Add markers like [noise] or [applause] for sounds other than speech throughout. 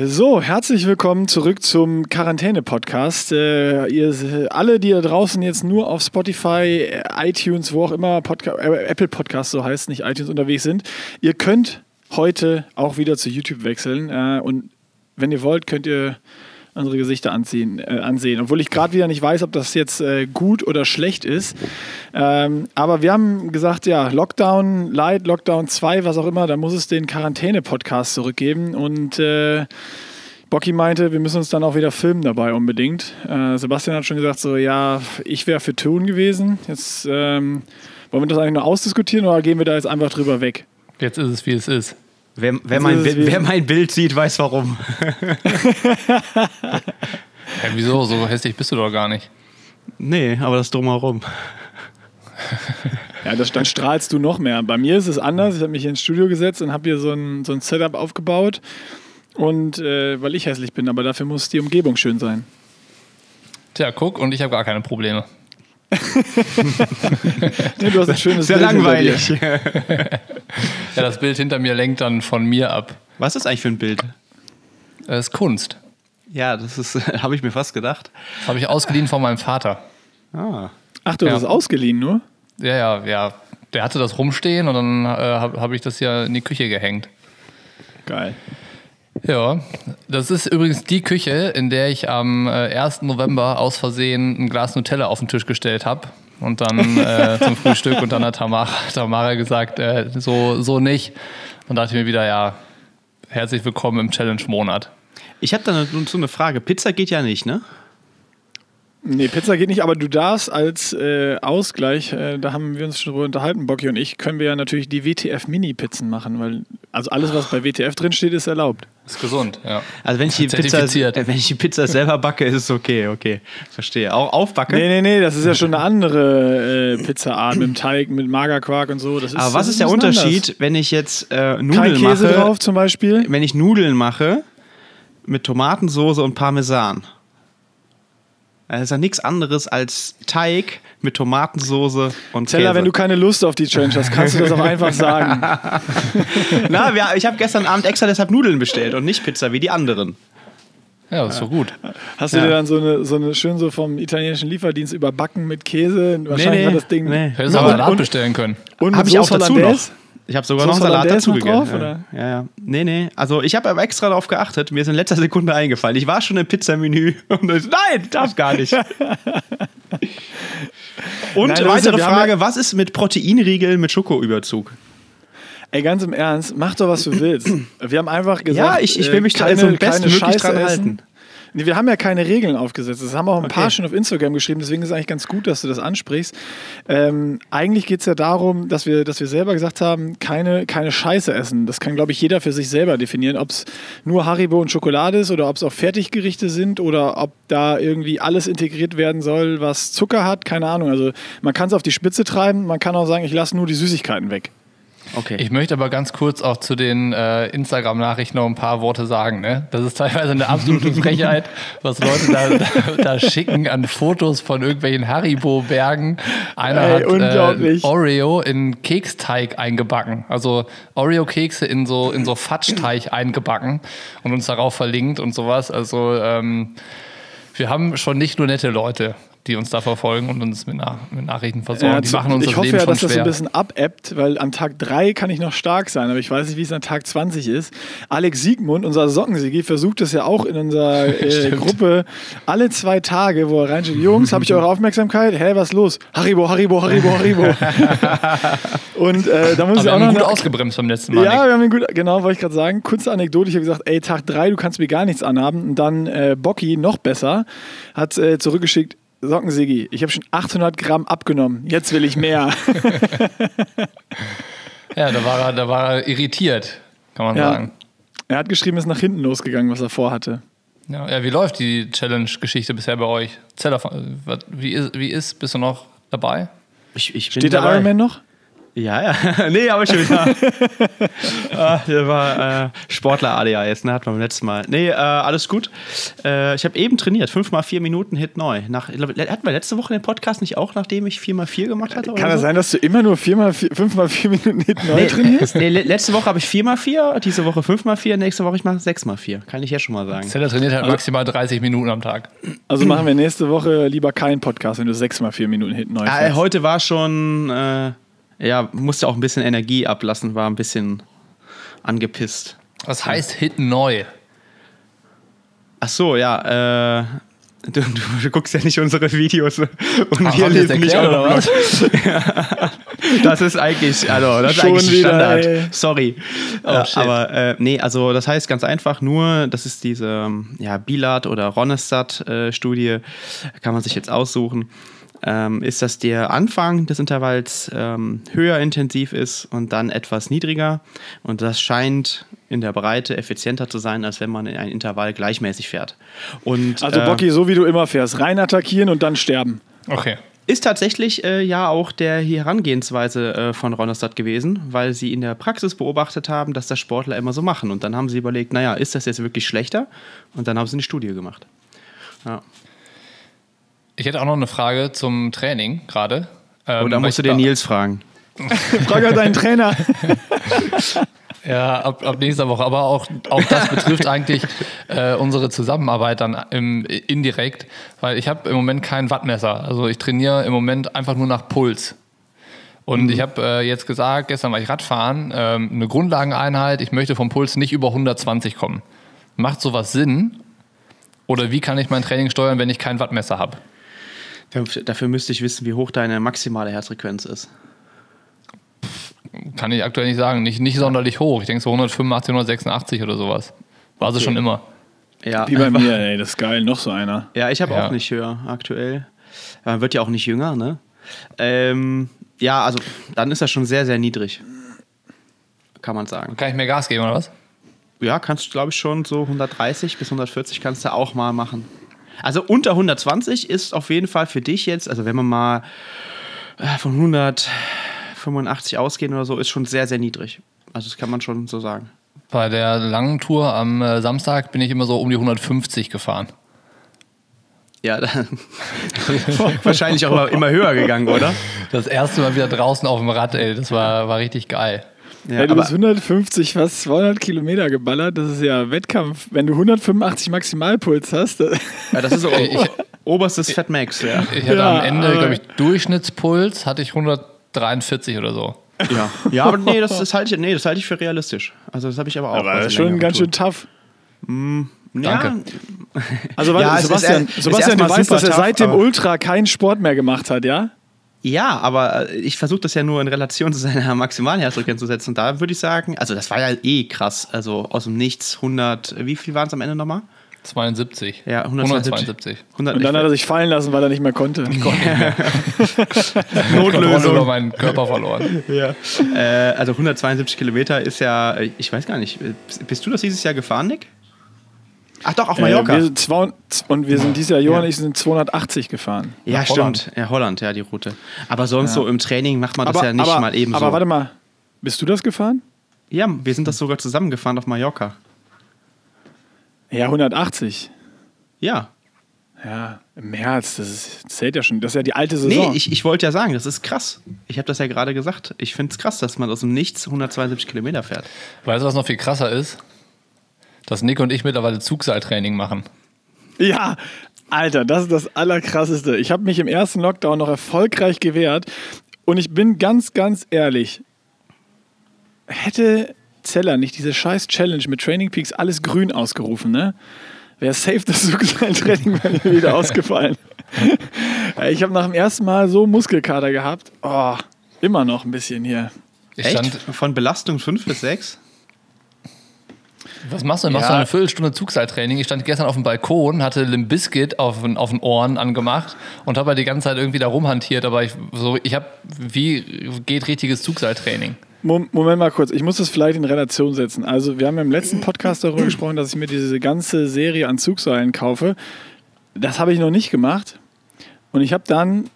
So, herzlich willkommen zurück zum Quarantäne-Podcast. Äh, ihr alle, die da draußen jetzt nur auf Spotify, iTunes, wo auch immer, Podca äh, Apple Podcast so heißt, nicht iTunes unterwegs sind, ihr könnt heute auch wieder zu YouTube wechseln. Äh, und wenn ihr wollt, könnt ihr unsere Gesichter anziehen, äh, ansehen. Obwohl ich gerade wieder nicht weiß, ob das jetzt äh, gut oder schlecht ist. Ähm, aber wir haben gesagt, ja, Lockdown Light, Lockdown 2, was auch immer, da muss es den Quarantäne-Podcast zurückgeben. Und äh, Bocky meinte, wir müssen uns dann auch wieder filmen dabei unbedingt. Äh, Sebastian hat schon gesagt, so, ja, ich wäre für Tun gewesen. Jetzt ähm, wollen wir das eigentlich nur ausdiskutieren oder gehen wir da jetzt einfach drüber weg? Jetzt ist es, wie es ist. Wer, wer, mein, wer, mein, Bild sieht, weiß warum. [laughs] ja, wieso? So hässlich bist du doch gar nicht. Nee, aber das drumherum. ja, das, dann strahlst du noch mehr. Bei mir ist es anders. Ich habe mich hier ins Studio gesetzt und habe hier so ein, so ein Setup aufgebaut. Und äh, weil ich hässlich bin, aber dafür muss die Umgebung schön sein. Tja, guck, und ich habe gar keine Probleme. [laughs] nee, du hast ein schönes Sehr Bild langweilig. [laughs] ja, das Bild hinter mir lenkt dann von mir ab. Was ist eigentlich für ein Bild? Das ist Kunst. Ja, das ist, [laughs] habe ich mir fast gedacht. Das habe ich ausgeliehen von meinem Vater. Ah. Ach, du hast es ausgeliehen nur? Ja, ja, ja. Der hatte das rumstehen und dann äh, habe hab ich das ja in die Küche gehängt. Geil. Ja, das ist übrigens die Küche, in der ich am 1. Äh, November aus Versehen ein Glas Nutella auf den Tisch gestellt habe. Und dann äh, zum [laughs] Frühstück und dann hat Tamara, Tamara gesagt, äh, so, so nicht. Und dachte ich mir wieder, ja, herzlich willkommen im Challenge-Monat. Ich habe da so eine Frage. Pizza geht ja nicht, ne? Nee, Pizza geht nicht, aber du darfst als äh, Ausgleich, äh, da haben wir uns schon drüber unterhalten, Bocky und ich, können wir ja natürlich die WTF-Mini-Pizzen machen, weil also alles, was bei WTF drinsteht, ist erlaubt. Ist gesund, ja. Also wenn ich, die Pizza, äh, wenn ich die Pizza selber backe, ist es okay, okay. Verstehe. Auch aufbacke? Nee, nee, nee, das ist ja schon eine andere äh, Pizzaart mit dem Teig, mit Magerquark und so. Das ist, aber was ist, ist der Unterschied, anders. wenn ich jetzt äh, Nudeln Kein Käse mache? drauf zum Beispiel? Wenn ich Nudeln mache mit Tomatensoße und Parmesan. Das ist ja nichts anderes als Teig mit Tomatensoße und Teller, Käse. wenn du keine Lust auf die Challenge hast, kannst du das auch einfach sagen. [laughs] Na, wir, ich habe gestern Abend extra deshalb Nudeln bestellt und nicht Pizza wie die anderen. Ja, das ist so gut. Hast du ja. dir dann so eine, so eine schön so vom italienischen Lieferdienst überbacken mit Käse? Wahrscheinlich nee, nee, das Ding. Nee. Hättest du Salat bestellen können. Und habe ich auch dazu noch. Ich habe sogar Soße noch Salat dazu gegeben. Drauf, oder? Ja, ja. Nee, nee. Also ich habe aber extra darauf geachtet. Mir ist in letzter Sekunde eingefallen. Ich war schon im Pizzamenü [laughs] nein, darf gar nicht. [laughs] und nein, weitere ist, Frage, ja was ist mit Proteinriegeln mit Schokoüberzug? Ey, ganz im Ernst, mach doch, was du willst. [clears throat] Wir haben einfach gesagt, ja, ich, ich will mich keine, also bestmöglich dran halten. Nee, wir haben ja keine Regeln aufgesetzt. Das haben auch ein okay. paar schon auf Instagram geschrieben, deswegen ist es eigentlich ganz gut, dass du das ansprichst. Ähm, eigentlich geht es ja darum, dass wir, dass wir selber gesagt haben, keine, keine Scheiße essen. Das kann, glaube ich, jeder für sich selber definieren, ob es nur Haribo und Schokolade ist oder ob es auch Fertiggerichte sind oder ob da irgendwie alles integriert werden soll, was Zucker hat. Keine Ahnung. Also man kann es auf die Spitze treiben, man kann auch sagen, ich lasse nur die Süßigkeiten weg. Okay. Ich möchte aber ganz kurz auch zu den äh, Instagram-Nachrichten noch ein paar Worte sagen. Ne? Das ist teilweise eine absolute [laughs] Frechheit, was Leute da, da, da, schicken an Fotos von irgendwelchen Haribo-Bergen. Einer hat äh, Oreo in Keksteig eingebacken. Also Oreo-Kekse in so, in so Fatschteig [clears throat] eingebacken und uns darauf verlinkt und sowas. Also ähm, wir haben schon nicht nur nette Leute die uns da verfolgen und uns mit, Nach mit Nachrichten versorgen. Ja, die machen uns ich das hoffe Leben ja, dass schwer. das ein bisschen abebbt, weil an Tag 3 kann ich noch stark sein, aber ich weiß nicht, wie es an Tag 20 ist. Alex Siegmund, unser Sockensigi, versucht es ja auch in unserer [laughs] äh, Gruppe alle zwei Tage, wo er reinsteht, Jungs, habe ich eure Aufmerksamkeit? Hä, was ist los? Haribo, Haribo, Haribo, Haribo. [laughs] und äh, da muss aber ich auch wir haben ihn gut ausgebremst beim letzten Mal. Ja, wir haben ihn gut, genau, wollte ich gerade sagen. Kurze Anekdote, ich habe gesagt, ey, Tag 3, du kannst mir gar nichts anhaben. Und dann äh, Bocky, noch besser, hat äh, zurückgeschickt, Sockensigi, ich habe schon 800 Gramm abgenommen. Jetzt will ich mehr. [laughs] ja, da war, er, da war er irritiert, kann man ja. sagen. Er hat geschrieben, es ist nach hinten losgegangen, was er vorhatte. Ja, ja wie läuft die Challenge-Geschichte bisher bei euch? Zeller, wie ist, wie ist, bist du noch dabei? Ich, ich Steht der Ironman noch? Ja, ja. [laughs] nee, aber schon wieder. [laughs] ah, der war äh, Sportler ADHS, ne? Hatten wir beim letzten Mal. Nee, äh, alles gut. Äh, ich habe eben trainiert. 5 mal 4 Minuten Hit neu. Nach, hatten wir letzte Woche den Podcast nicht auch, nachdem ich 4 mal 4 gemacht hatte? Kann es so? sein, dass du immer nur 4 mal 4, 5 mal 4 Minuten Hit neu nee, trainierst? Nee, letzte Woche habe ich 4 mal 4, diese Woche 5 mal 4, nächste Woche ich mache 6 mal 4. Kann ich ja schon mal sagen. Zeller trainiert halt maximal 30 Minuten am Tag. Also machen wir nächste Woche lieber keinen Podcast, wenn du 6 mal 4 Minuten Hit neu fährst. heute war schon. Äh, ja, musste auch ein bisschen Energie ablassen, war ein bisschen angepisst. Was heißt Hit neu? Ach so, ja, äh, Du, du, du, guckst ja nicht unsere Videos und Ach, wir lesen nicht auch noch was. ja, [laughs] das ist eigentlich, also das Schon ist eigentlich wieder, Standard. Ey. Sorry. Oh, äh, aber äh, nee, also das heißt ganz einfach nur, das ist diese ja, Bilat oder Ronestadt-Studie, kann man sich jetzt aussuchen. Ähm, ist, dass der Anfang des Intervalls ähm, höher intensiv ist und dann etwas niedriger. Und das scheint in der Breite effizienter zu sein, als wenn man in ein Intervall gleichmäßig fährt. Und, also, äh, Bocky, so wie du immer fährst, rein attackieren und dann sterben. Okay. Ist tatsächlich äh, ja auch der Herangehensweise äh, von Ronnerstadt gewesen, weil sie in der Praxis beobachtet haben, dass das Sportler immer so machen. Und dann haben sie überlegt, naja, ist das jetzt wirklich schlechter? Und dann haben sie eine Studie gemacht. Ja. Ich hätte auch noch eine Frage zum Training gerade. Ähm, Oder musst du den Nils fragen? [laughs] Frag halt deinen Trainer. [laughs] Ja, ab, ab nächster Woche. Aber auch, auch das betrifft eigentlich äh, unsere Zusammenarbeit dann im, indirekt, weil ich habe im Moment kein Wattmesser. Also ich trainiere im Moment einfach nur nach Puls. Und mhm. ich habe äh, jetzt gesagt, gestern war ich Radfahren, ähm, eine Grundlageneinheit, ich möchte vom Puls nicht über 120 kommen. Macht sowas Sinn? Oder wie kann ich mein Training steuern, wenn ich kein Wattmesser habe? Dafür müsste ich wissen, wie hoch deine maximale Herzfrequenz ist. Kann ich aktuell nicht sagen. Nicht, nicht sonderlich hoch. Ich denke so 185, 186 oder sowas. War sie schon immer. Ja. Wie bei mir, ey, das ist geil. Noch so einer. Ja, ich habe Ja. auch nicht höher aktuell. Man wird ja auch nicht jünger, ne? Ähm, ja, also dann ist das schon sehr, sehr niedrig. Kann man sagen. Kann ich mehr Gas geben oder was? Ja, kannst du, glaube ich, schon so 130 bis 140 kannst du auch mal machen. Also unter 120 ist auf jeden Fall für dich jetzt, also wenn man mal äh, von 185 ausgehen oder so, ist schon sehr, sehr niedrig. Also das kann man schon so sagen. Bei der langen Tour am äh, Samstag bin ich immer so um die 150 gefahren. Ja, [laughs] wahrscheinlich auch immer höher gegangen, oder? Das erste Mal wieder draußen auf dem Rad, ey, das war, war richtig geil. Ja, du aber- bist 150, fast 200 Kilometer geballert. Das ist ja Wettkampf. Wenn du 185 Maximalpuls hast, Ja, das ist [laughs] so Ich- oberstes Fat Max, ja. Ich hatte Ja, am Ende, glaube ich, Durchschnittspuls hatte ich 143 oder so. Ja, ja aber nee, das, das halte ich, nee, das halte ich für realistisch. Also das habe ich aber auch. aber das ist schon ganz schön tough. Ja, Danke. Also Ja, warte, es ist Sebastian, ist Sebastian du weißt, dass er seit dem Ultra keinen Sport mehr gemacht hat, ja? Ja, aber äh, ich versuche das ja nur in Relation zu seiner maximalen Herzfrequenz zu setzen. Und da würde ich sagen, also das war ja eh krass. Also aus dem Nichts 100, wie viel waren es am Ende nochmal? 72. Ja, 172. 172. 100, Und dann hat er sich fallen lassen, weil er nicht mehr konnte. Kontrolle [laughs] über meinen Körper verloren. ja. äh, also 172 Kilometer ist ja, äh, ich weiß gar nicht, äh, bist du das dieses Jahr gefahren, Nick? Ach doch, auf Mallorca. Äh, wir sind zwei, und wir sind dieses Jahr, Johann und ich sind 280 gefahren. ja, nach Holland. stimmt. Ja, Holland, ja, die Route. Aber sonst so im Training macht man das ja nicht aber, mal eben aber so. warte mal, bist du das gefahren? Ja, wir sind das sogar zusammengefahren auf Mallorca. Ja, 180. Ja. Ja, im März, das, ist, das zählt ja schon. Das ist ja die alte Saison. Nee, ich, ich wollte ja sagen, das ist krass. Ich habe das ja gerade gesagt. Ich finde es krass, dass man aus dem Nichts 172 Kilometer fährt. Weißt du, was noch viel krasser ist? Dass Nick und ich mittlerweile Zugseiltraining machen. Ja, Alter, das ist das Allerkrasseste. Ich habe mich im ersten Lockdown noch erfolgreich gewehrt und ich bin ganz, ganz ehrlich. Hätte Zeller nicht diese scheiß Challenge mit Training Peaks alles grün ausgerufen, ne? Wäre safe das Training bei mir wieder ausgefallen. Ich habe nach dem ersten Mal so Muskelkater gehabt. Oh, immer noch ein bisschen hier. Ich Echt? stand, Von Belastung 5 bis 6? Was machst du denn? Machst Ja. du eine Viertelstunde Zugseiltraining? Ich stand gestern auf dem Balkon, hatte Limp Bizkit auf, den- auf den Ohren angemacht und habe halt die ganze Zeit irgendwie da rumhantiert, aber ich, so, ich habe, wie geht richtiges Zugseiltraining? Mom- Moment mal kurz, ich muss das vielleicht in Relation setzen. Also, wir haben im letzten Podcast darüber [clears throat] gesprochen, dass ich mir diese ganze Serie an Zugseilen kaufe. Das habe ich noch nicht gemacht. Und ich habe dann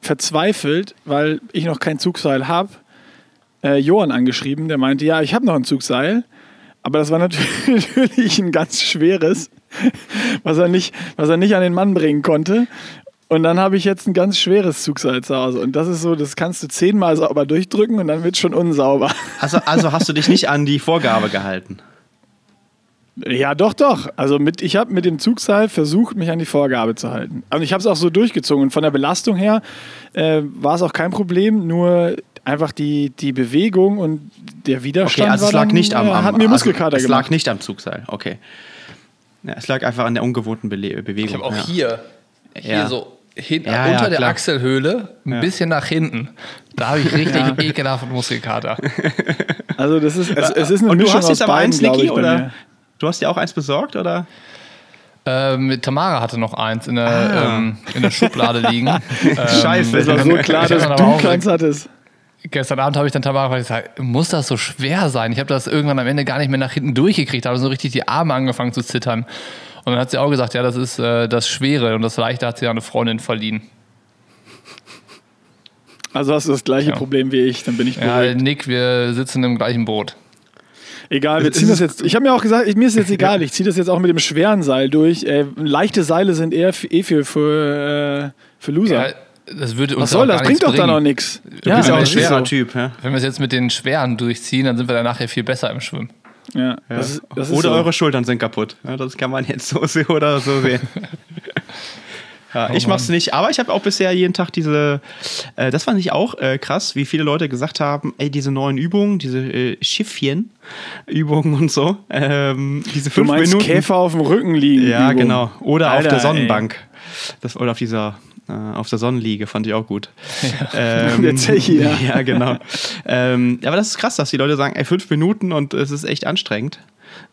verzweifelt, weil ich noch kein Zugseil habe, äh, Johann angeschrieben, der meinte, ja, ich habe noch ein Zugseil, aber das war [laughs] natürlich ein ganz schweres, was er nicht, was er nicht an den Mann bringen konnte. Und dann habe ich jetzt ein ganz schweres Zugseil zu Hause. Und das ist so, das kannst du zehnmal sauber durchdrücken und dann wird es schon unsauber. Also, also hast du dich nicht an die Vorgabe gehalten? Ja, doch, doch. Also mit, ich habe mit dem Zugseil versucht, mich an die Vorgabe zu halten. Und ich habe es auch so durchgezogen. Und von der Belastung her äh, war es auch kein Problem. Nur einfach die, die Bewegung und der Widerstand. Okay, also es lag dann, nicht am, am hat mir Muskelkater also, Es gemacht. lag nicht am Zugseil, okay. Ja, es lag einfach an der ungewohnten Bele Bewegung. Ich habe auch ja. hier, hier Ja. so hin, Ja, unter ja, der klar. Achselhöhle, ein Ja. bisschen nach hinten. Da habe ich richtig [laughs] ekelhaften Muskelkater. [laughs] Also das ist, es, es ist eine Und du Mischung hast aus jetzt aber beiden, eins, glaube Niki, oder? Du hast dir auch eins besorgt, oder? Ähm, Tamara hatte noch eins in der, Ah. ähm, in der Schublade liegen. [laughs] ähm, Scheiße. Das war so klar, dass du keins hattest. Gestern Abend habe ich dann Tamara gesagt, muss das so schwer sein? Ich habe das irgendwann am Ende gar nicht mehr nach hinten durchgekriegt, habe so richtig die Arme angefangen zu zittern. Und dann hat sie auch gesagt, ja, das ist äh, das Schwere und das Leichte hat sie an eine Freundin verliehen. Also hast du das gleiche Ja. Problem wie ich, dann bin ich Ja, beruhigt. Nick, wir sitzen im gleichen Boot. Egal, wir ziehen das jetzt. Ich habe mir auch gesagt, ich, mir ist jetzt [laughs] egal, ich ziehe das jetzt auch mit dem schweren Seil durch. Äh, leichte Seile sind eher eh für, für, äh, für Loser. Ja, das würde uns Was soll auch das? Bringt doch da noch nichts. Du bist ja auch wenn ein schwerer so. Typ. Ja? Wenn wir es jetzt mit den Schweren durchziehen, dann sind wir dann nachher viel besser im Schwimmen. Ja, das ist, das oder so. eure Schultern sind kaputt. Ja, das kann man jetzt so [laughs] sehen oder so sehen. [laughs] Ja, ich mach's nicht, aber ich habe auch bisher jeden Tag diese, äh, das fand ich auch äh, krass, wie viele Leute gesagt haben, ey, diese neuen Übungen, diese äh, Schiffchen-Übungen [laughs] und so, ähm, diese Du fünf meinst Minuten. Käfer auf dem Rücken liegen. Ja, Übung. genau. Oder Alter, auf der ey. Das, oder auf dieser, äh, auf der Sonnenliege, fand ich auch gut. [laughs] Ähm, Der Zechi, ja. ja, genau. ähm, aber das ist krass, dass die Leute sagen, ey, fünf Minuten und es ist echt anstrengend.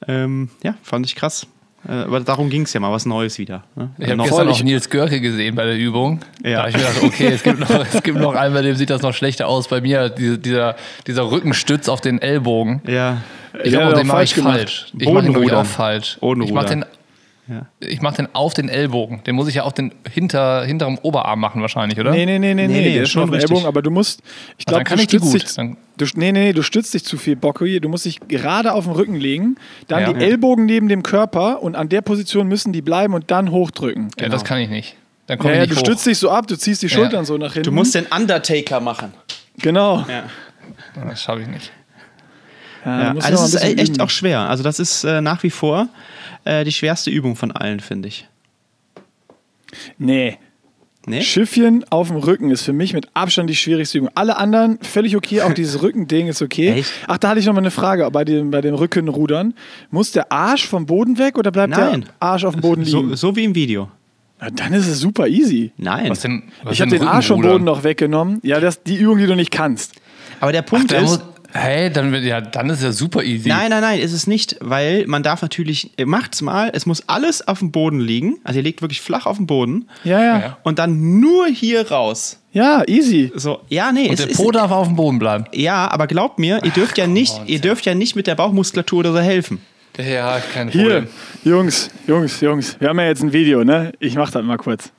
Ähm, ja, fand ich krass. Äh, aber darum ging es ja mal, was Neues wieder. Ne? Ich habe gestern auch Nils Görke gesehen bei der Übung. Ja. Da habe ich mir gedacht, okay, es gibt, noch, [laughs] es gibt noch einen, bei dem sieht das noch schlechter aus. Bei mir, diese, dieser, dieser Rückenstütz auf den Ellbogen. ja, Ich Ja, glaube, doch den mache falsch ich gemacht. falsch. Ich mache den, ich, Bodenrudern. auch falsch. Ich mache Bodenrudern. den, Ja. ich mach den auf den Ellbogen. Den muss ich ja auf den hinter, hinterem Oberarm machen wahrscheinlich, oder? Nee, nee, nee, nee, nee, Nee, nee, ist schon auf richtig. Ellbogen, aber du musst, ich Ah, glaube, dann kann du ich die stützt gut. dich, du, nee, nee, nee, du stützt dich zu viel, Bocki, du musst dich gerade auf den Rücken legen, dann Ja. die Ellbogen neben dem Körper und an der Position müssen die bleiben und dann hochdrücken. Ja, das kann ich nicht. Dann komme Ja, ich nicht du hoch. stützt dich so ab, du ziehst die Schultern so nach hinten. Du musst den Undertaker machen. Genau. Ja. Das schaffe ich nicht. Ja, Ja, also das ist bisschen echt üben. auch schwer. Also das ist äh, nach wie vor äh, die schwerste Übung von allen, finde ich. Nee. Nee? Schiffchen auf dem Rücken ist für mich mit Abstand die schwierigste Übung. Alle anderen völlig okay, auch dieses Rückending ist okay. Echt? Ach, da hatte ich noch mal eine Frage bei dem, bei dem Rückenrudern. Muss der Arsch vom Boden weg oder bleibt Nein. der Arsch auf dem Boden liegen? So, so wie im Video. Na, dann ist es super easy. Nein. Was denn, was Ich habe den Arsch vom? Boden noch weggenommen. Ja, das ist die Übung, die du nicht kannst. Aber der Punkt Da ist, muss, hey, dann, wird- ja, dann ist ja super easy. nein, nein, nein, ist es nicht, weil man darf natürlich, äh, macht's mal, es muss alles auf dem Boden liegen. Also ihr legt wirklich flach auf dem Boden Ja, ja. Ja. und dann nur hier raus. Ja, easy. So, ja, nee, Und es der ist, Po darf auf dem Boden bleiben. ja, aber glaubt mir, ihr dürft ja nicht, ihr dürft ja nicht mit der Bauchmuskulatur oder so helfen. Ja, kein Hier, Problem. Jungs, Jungs, Jungs. Wir haben ja jetzt ein Video, ne? Ich mach das mal kurz.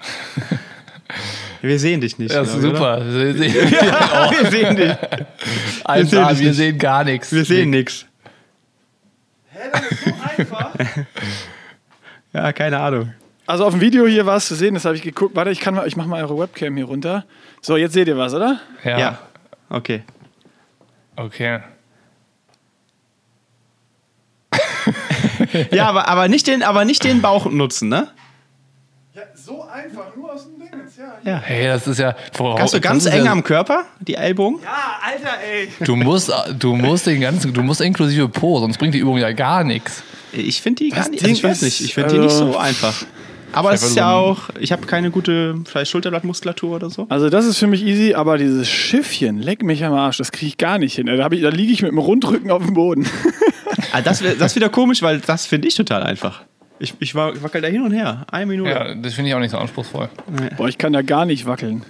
[laughs] Wir sehen dich nicht. Ja, ist oder? super. Wir sehen, [laughs] Wir sehen dich. Eins sehen A, dich wir nicht. sehen gar nichts. Wir sehen nichts. Hä, das ist so einfach. [laughs] Ja, keine Ahnung. Also auf dem Video hier war es zu sehen, das habe ich geguckt. Warte, ich kann mal, ich mach mal eure Webcam hier runter. So, jetzt seht ihr was, oder? Ja. Ja. Okay. Okay. [laughs] Ja, aber, aber, nicht den, aber nicht den Bauch nutzen, ne? Ja, so einfach, nur aus dem Ding jetzt, ja. Ja. Hey, das ist ja. Voraus, Hast du ganz eng ja, am Körper, die Ellbogen? Ja, Alter, ey. Du musst, du musst den ganzen, du musst inklusive Po, sonst bringt die Übung ja gar nichts. Ich finde die gar Das nicht, also ich weiß nicht, ich finde die nicht also- so einfach. Aber es ist ja auch, ich habe keine gute, vielleicht Schulterblattmuskulatur oder so. Also das ist für mich easy, aber dieses Schiffchen, leck mich am Arsch, das kriege ich gar nicht hin. Da, ich- da liege ich mit dem Rundrücken auf dem Boden. Ah, das ist wieder komisch, weil das finde ich total einfach. Ich, ich war- wackel da hin und her, eine Minute. Ja, das finde ich auch nicht so anspruchsvoll. Boah, ich kann da gar nicht wackeln.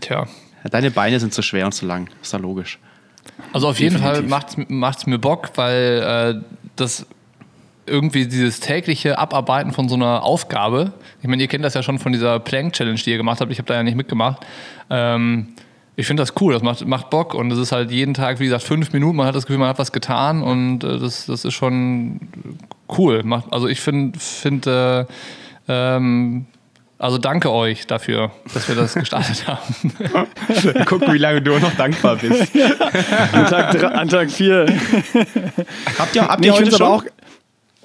Tja. Ja, Deine Beine sind zu schwer und zu lang, ist ja logisch. Also auf jeden Fall macht's, macht's mir Bock, weil äh, das irgendwie dieses tägliche Abarbeiten von so einer Aufgabe, ich meine, ihr kennt das ja schon von dieser Plank-Challenge, die ihr gemacht habt, ich habe da ja nicht mitgemacht, ähm, ich finde das cool, das macht, macht Bock und es ist halt jeden Tag, wie gesagt, fünf Minuten, man hat das Gefühl, man hat was getan und äh, das, das ist schon cool. Macht, also ich finde, find, äh, ähm, also danke euch dafür, dass wir das [laughs] gestartet haben. Gucken, wie lange du noch dankbar bist. [laughs] An Tag, an Tag vier. Habt ihr, habt Nee, ihr heute schon? aber auch.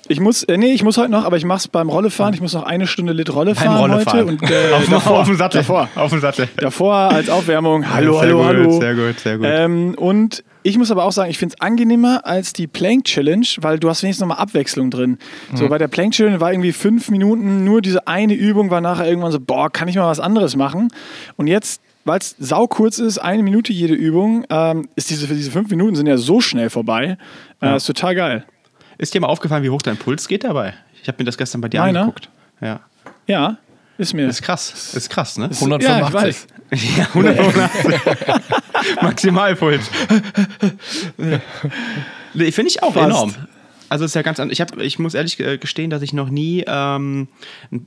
Ich muss, äh, nee, ich muss heute noch, aber ich mach's beim Rollefahren. Ich muss noch eine Stunde Lit Rolle fahren Rollefahren. heute. Und, äh, [laughs] auf, davor, auf dem Sattel. Davor, Auf dem Sattel. davor als Aufwärmung. Hallo, sehr hallo, gut, hallo. Sehr gut, sehr gut. Ähm, und ich muss aber auch sagen, ich finde es angenehmer als die Plank Challenge, weil du hast wenigstens nochmal Abwechslung drin. Mhm. So bei der Plank Challenge war irgendwie fünf Minuten nur diese eine Übung, war nachher irgendwann so, boah, kann ich mal was anderes machen? Und jetzt, weil es saukurz ist, eine Minute jede Übung, ähm, ist diese, diese fünf Minuten sind ja so schnell vorbei. Äh, Ja. ist total geil. Ist dir mal aufgefallen, wie hoch dein Puls geht dabei? Ich habe mir das gestern bei dir Meiner? angeguckt. Ja. Ja, ist mir. Ist krass. Ist krass, ne? Ja, ich 185. weiß. [laughs] Ja, 185. [laughs] Maximalpuls. nee, Finde ich auch Fast. enorm. Also ist ja ganz anders. Ich, hab, ich muss ehrlich äh, gestehen, dass ich noch nie, ähm,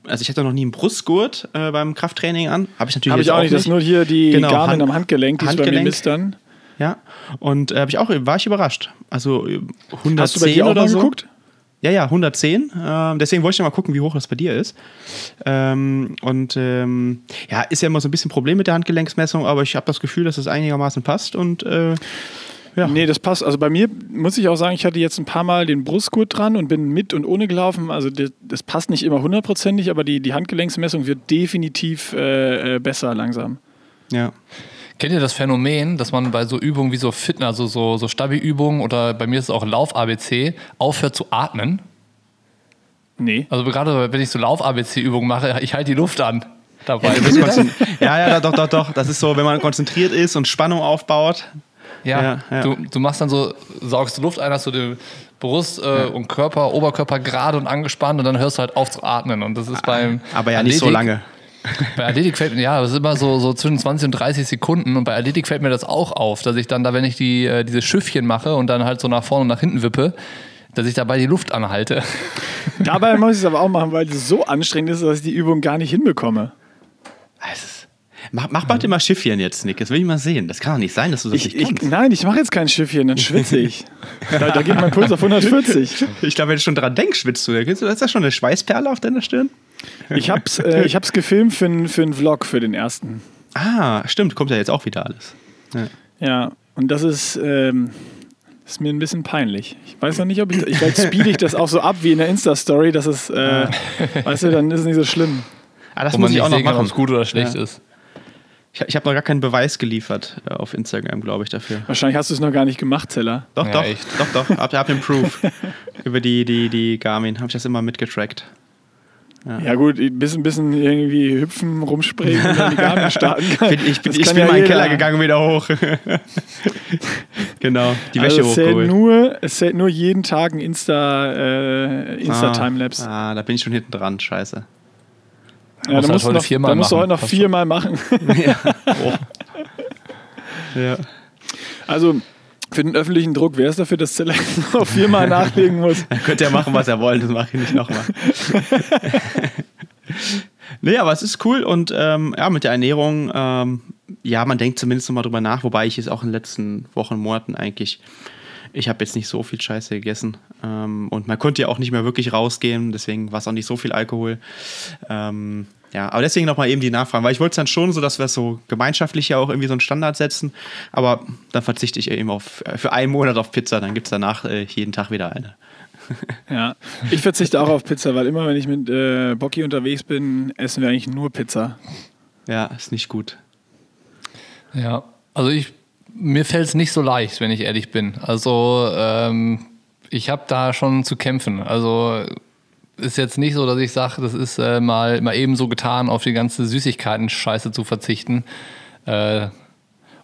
also ich hatte noch nie einen Brustgurt äh, beim Krafttraining an. Habe ich natürlich Habe ich auch nicht, das ist nur hier die Genau, Garmin Hand- am Handgelenk, die ist bei mir Handgelenk. mistern. Ja. Und äh, ich auch, war ich überrascht. Also äh, 110 Hast du bei dir auch mal so. geguckt? Ja, ja, 110. Ähm, deswegen wollte ich mal gucken, wie hoch das bei dir ist. Ähm, und ähm, ja, ist ja immer so ein bisschen Problem mit der Handgelenksmessung, aber ich habe das Gefühl, dass es einigermaßen passt und äh, ja. Nee, das passt. Also bei mir muss ich auch sagen, ich hatte jetzt ein paar Mal den Brustgurt dran und bin mit und ohne gelaufen. Also das, das passt nicht immer hundertprozentig, aber die, die Handgelenksmessung wird definitiv äh, äh, besser langsam. ja. Kennt ihr das Phänomen, dass man bei so Übungen wie so Fitness, also so, so Stabi-Übungen oder bei mir ist es auch Lauf-ABC, aufhört zu atmen? Nee. Also gerade wenn ich so Lauf-ABC-Übungen mache, ich halte die Luft an dabei. Du bist konzent- [laughs] ja, ja, doch, doch, doch. Das ist so, wenn man konzentriert ist und Spannung aufbaut. Ja, Ja, ja. Du, du machst dann so, saugst du Luft ein, hast du den Brust äh, und Körper, Oberkörper gerade und angespannt und dann hörst du halt auf zu atmen. Und das ist beim Aber ja nicht so Athletik- lange. Bei Athletik fällt mir, ja, das ist immer so, so zwischen 20 und 30 Sekunden und bei Athletik fällt mir das auch auf, dass ich dann da, wenn ich die, äh, diese Schiffchen mache und dann halt so nach vorne und nach hinten wippe, dass ich dabei die Luft anhalte. [laughs] Dabei muss ich es aber auch machen, weil es so anstrengend ist, dass ich die Übung gar nicht hinbekomme. Mach, mach bald immer Schiffchen jetzt, Nick. Das will ich mal sehen. Das kann doch nicht sein, dass du das Ich, nicht ich, kannst. nein, ich mache jetzt kein Schiffchen, dann schwitze ich. da, da geht mein Puls auf [laughs] 140. Ich glaube, wenn du schon dran denkst, schwitzt du. Ist das schon eine Schweißperle auf deiner Stirn? Ich hab's, äh, ich hab's gefilmt für, einen Vlog, für den ersten. Ah, stimmt. Kommt ja jetzt auch wieder alles. Ja, und das ist, ähm, ist mir ein bisschen peinlich. Ich weiß noch nicht, ob ich, ich vielleicht speede ich das auch so ab wie in der Insta-Story, dass es, äh, weißt du, dann ist es nicht so schlimm. Ah, das wo muss man ich auch noch sehen kann, ob machen. es gut oder schlecht Ja. ist. Ich, ich habe noch gar keinen Beweis geliefert äh, auf Instagram, glaube ich, dafür. Wahrscheinlich hast du es noch gar nicht gemacht, Zeller. Doch, Ja, doch, echt. doch, doch. Hab, hab den Proof. Über die, die, die Garmin habe ich das immer mitgetrackt. Ja, gut, ein bisschen, bisschen irgendwie hüpfen, rumspringen und dann die Garmin [laughs] starten kann. Ich bin, ich bin, Das ich kann bin ja mal in den jeder. Keller gegangen und wieder hoch. [laughs] genau, die Wäsche also es zählt, hochgeholt. nur, es zählt nur jeden Tag ein Insta, äh, Insta Ah, Timelapse. Ah, da bin ich schon hinten dran, scheiße. ja, musst da halt musst, du heute noch, viermal da musst du machen. heute noch viermal machen. [laughs] Ja. Also für den öffentlichen Druck wäre es dafür, dass Zeller [laughs] noch viermal [laughs] nachlegen muss. Könnt ihr machen, was ihr wollt, das mache ich nicht nochmal. [laughs] nee, aber es ist cool und ähm, ja, mit der Ernährung, ähm, ja, man denkt zumindest nochmal drüber nach, wobei ich es auch in den letzten Wochen, Monaten eigentlich, ich habe jetzt nicht so viel Scheiße gegessen ähm, und man konnte ja auch nicht mehr wirklich rausgehen, deswegen war es auch nicht so viel Alkohol. Ähm, ja, aber deswegen nochmal eben die Nachfragen, weil ich wollte es dann schon so, dass wir es so gemeinschaftlich ja auch irgendwie so einen Standard setzen, aber dann verzichte ich eben auf, für einen Monat auf Pizza, dann gibt es danach äh, jeden Tag wieder eine. [laughs] Ja, ich verzichte auch auf Pizza, weil immer, wenn ich mit äh, Bocky unterwegs bin, essen wir eigentlich nur Pizza. Ja, ist nicht gut. Ja, also ich, mir fällt es nicht so leicht, wenn ich ehrlich bin. Also ähm, ich habe da schon zu kämpfen. Also ist jetzt nicht so, dass ich sage, das ist äh, mal, mal eben so getan, auf die ganze Süßigkeiten-Scheiße zu verzichten. Äh,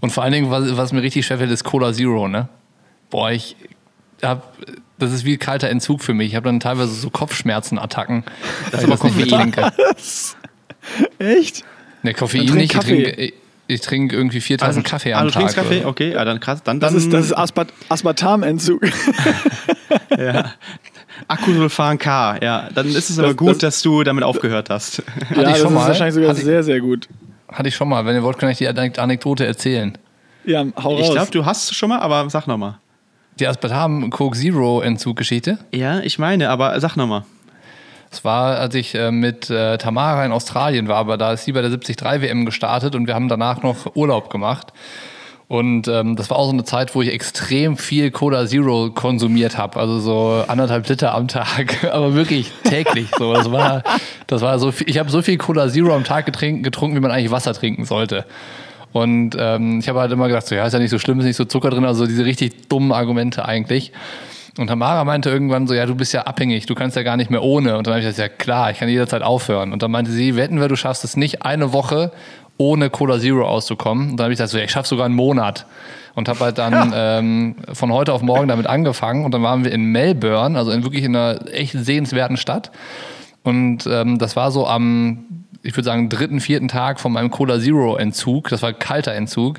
und vor allen Dingen, was, was mir richtig schwerfällt, ist Cola Zero, ne? Boah, ich hab, das ist wie kalter Entzug für mich. Ich habe dann teilweise so Kopfschmerzen-Attacken. [laughs] Das ist aber das nicht Koffein. trinke. Echt? Ne, Koffein trink nicht. Ich Kaffee. trinke, ich, ich trinke irgendwie 4000 Kaffee ah, am du trinkst Tag. Kaffee? oder. Okay, ja, dann krass. Dann, dann Das ist, das ist Aspartamentzug. [laughs] ja. Acrylsulfan K, ja. Dann ist es aber Das- gut, das- dass du damit aufgehört hast. [laughs] Hatte ja, ich das schon ist mal. wahrscheinlich sogar Hatte ich- sehr, sehr gut. hatte ich schon mal. Wenn ihr wollt, kann ich die Anekdote erzählen. Ja, hau raus. Ich glaube, du hast es schon mal, aber sag nochmal. Die Aspartam Coke Zero Entzuggeschichte? Ja, ich meine, aber sag nochmal. Es war, als ich äh, mit äh, Tamara in Australien war, aber da ist sie bei der 73 WM gestartet und wir haben danach noch Urlaub gemacht. Und ähm, das war auch so eine Zeit, wo ich extrem viel Cola Zero konsumiert habe. Also so anderthalb Liter am Tag, [laughs] aber wirklich täglich. So, das war, das war so viel, ich habe so viel Cola Zero am Tag getrunken, wie man eigentlich Wasser trinken sollte. Und ähm, ich habe halt immer gedacht, so, ja, ist ja nicht so schlimm, ist nicht so Zucker drin, also diese richtig dummen Argumente eigentlich. Und Tamara meinte irgendwann so, ja, du bist ja abhängig, du kannst ja gar nicht mehr ohne. Und dann habe ich gesagt, ja klar, ich kann jederzeit aufhören. Und dann meinte sie, wetten wir, du schaffst es nicht eine Woche ohne Cola Zero auszukommen. Und dann habe ich gesagt, so, ja, ich schaffe sogar einen Monat. Und habe halt dann ja. ähm, von heute auf morgen damit angefangen. Und dann waren wir in Melbourne, also in wirklich in einer echt sehenswerten Stadt. Und ähm, das war so am, ich würde sagen, dritten, vierten Tag von meinem Cola Zero Entzug. Das war kalter Entzug.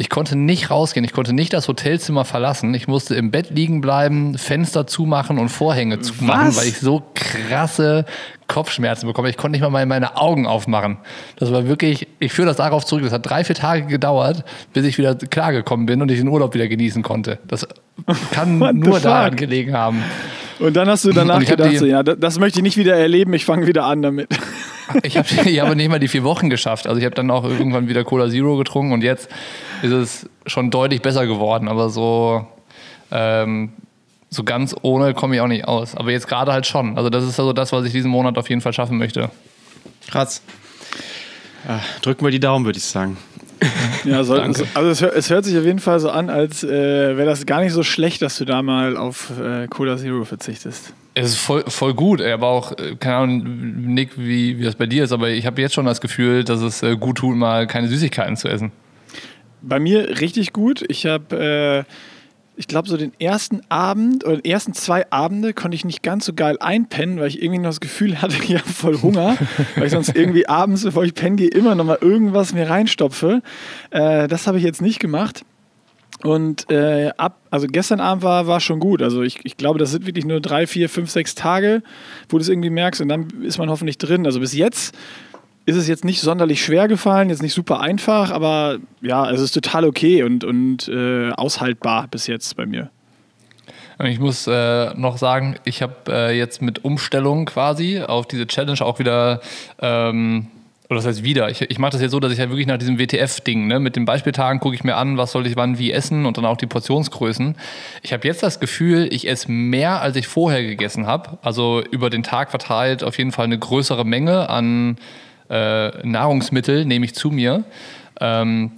Ich konnte nicht rausgehen, ich konnte nicht das Hotelzimmer verlassen. Ich musste im Bett liegen bleiben, Fenster zumachen und Vorhänge zumachen, Was? weil ich so krasse Kopfschmerzen bekomme. Ich konnte nicht mal meine Augen aufmachen. Das war wirklich, ich führe das darauf zurück. Das hat drei, vier Tage gedauert, bis ich wieder klargekommen bin und ich den Urlaub wieder genießen konnte. Das kann [laughs] nur daran gelegen haben. Und dann hast du danach gedacht, so, ja, das möchte ich nicht wieder erleben, ich fange wieder an damit. [laughs] Ich habe ich hab nicht mal die vier Wochen geschafft. Also ich habe dann auch irgendwann wieder Cola Zero getrunken und jetzt ist es schon deutlich besser geworden. Aber so, ähm, so ganz ohne komme ich auch nicht aus. Aber jetzt gerade halt schon. Also das ist also das, was ich diesen Monat auf jeden Fall schaffen möchte. Krass. Ja, drücken wir die Daumen, würde ich sagen. Ja, soll, [laughs] also es, es, hört sich auf jeden Fall so an, als äh, wäre das gar nicht so schlecht, dass du da mal auf äh, Cola Zero verzichtest. Es ist voll, voll gut, aber auch, äh, keine Ahnung, Nick, wie, wie das bei dir ist, aber ich habe jetzt schon das Gefühl, dass es äh, gut tut, mal keine Süßigkeiten zu essen. Bei mir richtig gut. Ich habe, äh, ich glaube, so den ersten Abend oder die ersten zwei Abende konnte ich nicht ganz so geil einpennen, weil ich irgendwie noch das Gefühl hatte, [laughs] ich habe voll Hunger, weil ich sonst irgendwie abends, bevor ich pennen gehe, immer noch mal irgendwas mir reinstopfe. Äh, das habe ich jetzt nicht gemacht. Und äh, ab, also gestern Abend war, war schon gut. Also ich, ich glaube, das sind wirklich nur drei, vier, fünf, sechs Tage, wo du es irgendwie merkst und dann ist man hoffentlich drin. Also bis jetzt ist es jetzt nicht sonderlich schwer gefallen, jetzt nicht super einfach, aber ja, es ist total okay und, und äh, aushaltbar bis jetzt bei mir. Ich muss äh, noch sagen, ich habe äh, jetzt mit Umstellung quasi auf diese Challenge auch wieder ähm, oder das heißt wieder. Ich, ich mache das jetzt so, dass ich halt wirklich nach diesem WTF-Ding, ne, mit den Beispieltagen gucke ich mir an, was soll ich wann wie essen und dann auch die Portionsgrößen. Ich habe jetzt das Gefühl, ich esse mehr, als ich vorher gegessen habe. Also über den Tag verteilt auf jeden Fall eine größere Menge an äh, Nahrungsmittel nehme ich zu mir. Ähm,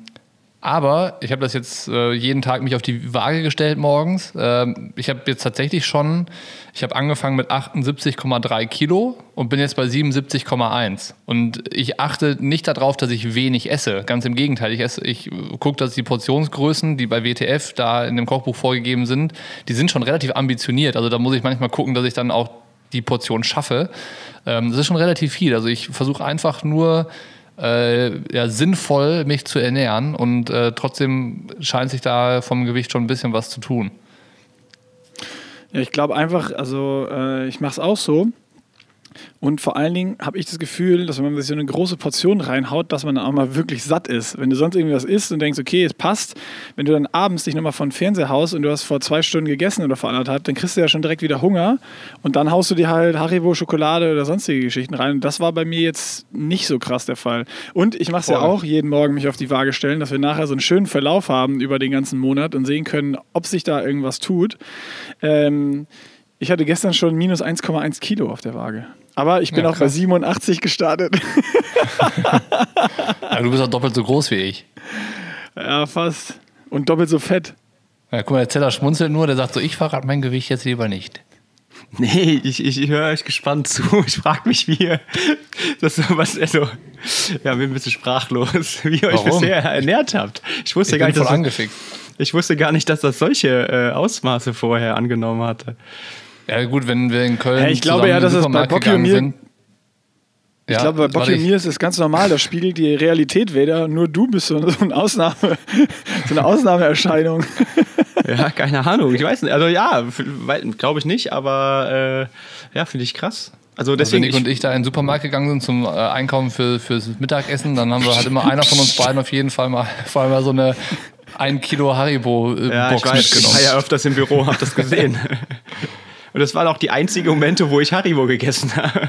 aber ich habe das jetzt äh, jeden Tag mich auf die Waage gestellt morgens. Ähm, ich habe jetzt tatsächlich schon, ich habe angefangen mit 78,3 Kilo und bin jetzt bei 77,1. Und ich achte nicht darauf, dass ich wenig esse. Ganz im Gegenteil. Ich, ich gucke, dass die Portionsgrößen, die bei WTF da in dem Kochbuch vorgegeben sind, die sind schon relativ ambitioniert. Also da muss ich manchmal gucken, dass ich dann auch die Portion schaffe. Ähm, das ist schon relativ viel. Also ich versuche einfach nur äh, ja, sinnvoll mich zu ernähren und äh, trotzdem scheint sich da vom Gewicht schon ein bisschen was zu tun. Ja, ich glaube einfach, also äh, ich mache es auch so. Und vor allen Dingen habe ich das Gefühl, dass wenn man sich so eine große Portion reinhaut, dass man dann auch mal wirklich satt ist. Wenn du sonst irgendwas isst und denkst, okay, es passt, wenn du dann abends dich nochmal vor den Fernseher haust und du hast vor zwei Stunden gegessen oder vor anderthalb, dann kriegst du ja schon direkt wieder Hunger und dann haust du dir halt Haribo, Schokolade oder sonstige Geschichten rein. Und das war bei mir jetzt nicht so krass der Fall. Und ich mache es ja auch jeden Morgen mich auf die Waage stellen, dass wir nachher so einen schönen Verlauf haben über den ganzen Monat und sehen können, ob sich da irgendwas tut. Ähm, ich hatte gestern schon minus 1,1 Kilo auf der Waage. Aber ich bin ja, auch bei 87 gestartet. [laughs] ja, du bist auch doppelt so groß wie ich. Ja, fast. Und doppelt so fett. Ja, guck mal, der Zeller schmunzelt nur, der sagt so, ich verrate mein Gewicht jetzt lieber nicht. Nee, ich, ich, ich höre euch gespannt zu. [laughs] Ich frage mich, wie ihr [laughs] das was also ja, bin ein bisschen sprachlos, wie ihr euch Warum? bisher ernährt habt. Ich wusste ich gar nicht, dass das, ich wusste gar nicht, dass das solche äh, Ausmaße vorher angenommen hatte. Ja, gut, wenn wir in Köln. Ja, ich glaube ja, dass es bei Bocky und mir. Sind. Ich ja, glaube, bei Bocky und mir ist es ganz normal, das spiegelt die Realität wieder. Nur du bist so, eine Ausnahme, [laughs] so eine Ausnahmeerscheinung. Ja, keine Ahnung, ich weiß nicht. Also ja, glaube ich nicht, aber äh, ja, finde ich krass. Also Also deswegen. wenn Nick und ich da in den Supermarkt gegangen sind zum äh, Einkaufen für, fürs Mittagessen, dann haben wir halt immer einer von uns beiden auf jeden Fall mal, vor allem mal so eine ein Kilo Haribo-Box ja, ich weiß, ich mitgenommen. war ja öfters im Büro, hab das gesehen. [laughs] Und das waren auch die einzigen Momente, wo ich Haribo gegessen [laughs] habe.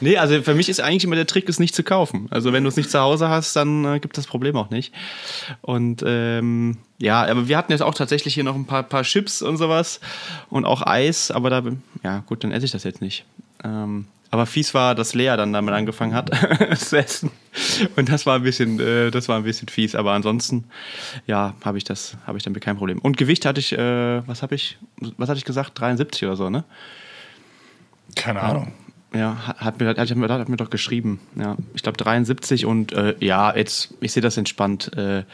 Nee, also für mich ist eigentlich immer der Trick, es nicht zu kaufen. Also wenn du es nicht zu Hause hast, dann äh, gibt das Problem auch nicht. Und ähm, ja, aber wir hatten jetzt auch tatsächlich hier noch ein paar, paar Chips und sowas und auch Eis, aber da, ja gut, dann esse ich das jetzt nicht. Ähm, aber fies war, dass Lea dann damit angefangen hat [laughs] zu essen. [laughs] Und das war ein bisschen, äh, das war ein bisschen fies. Aber ansonsten, ja, habe ich das, habe ich damit kein Problem. Und Gewicht hatte ich, äh, was habe ich, was hatte ich gesagt? 73 oder so, ne? Keine Ahnung. Ja, hat- hat mir, hat, mir, hat mir doch geschrieben. Ja, ich glaube 73 und äh, ja, jetzt, ich sehe das entspannt. Äh,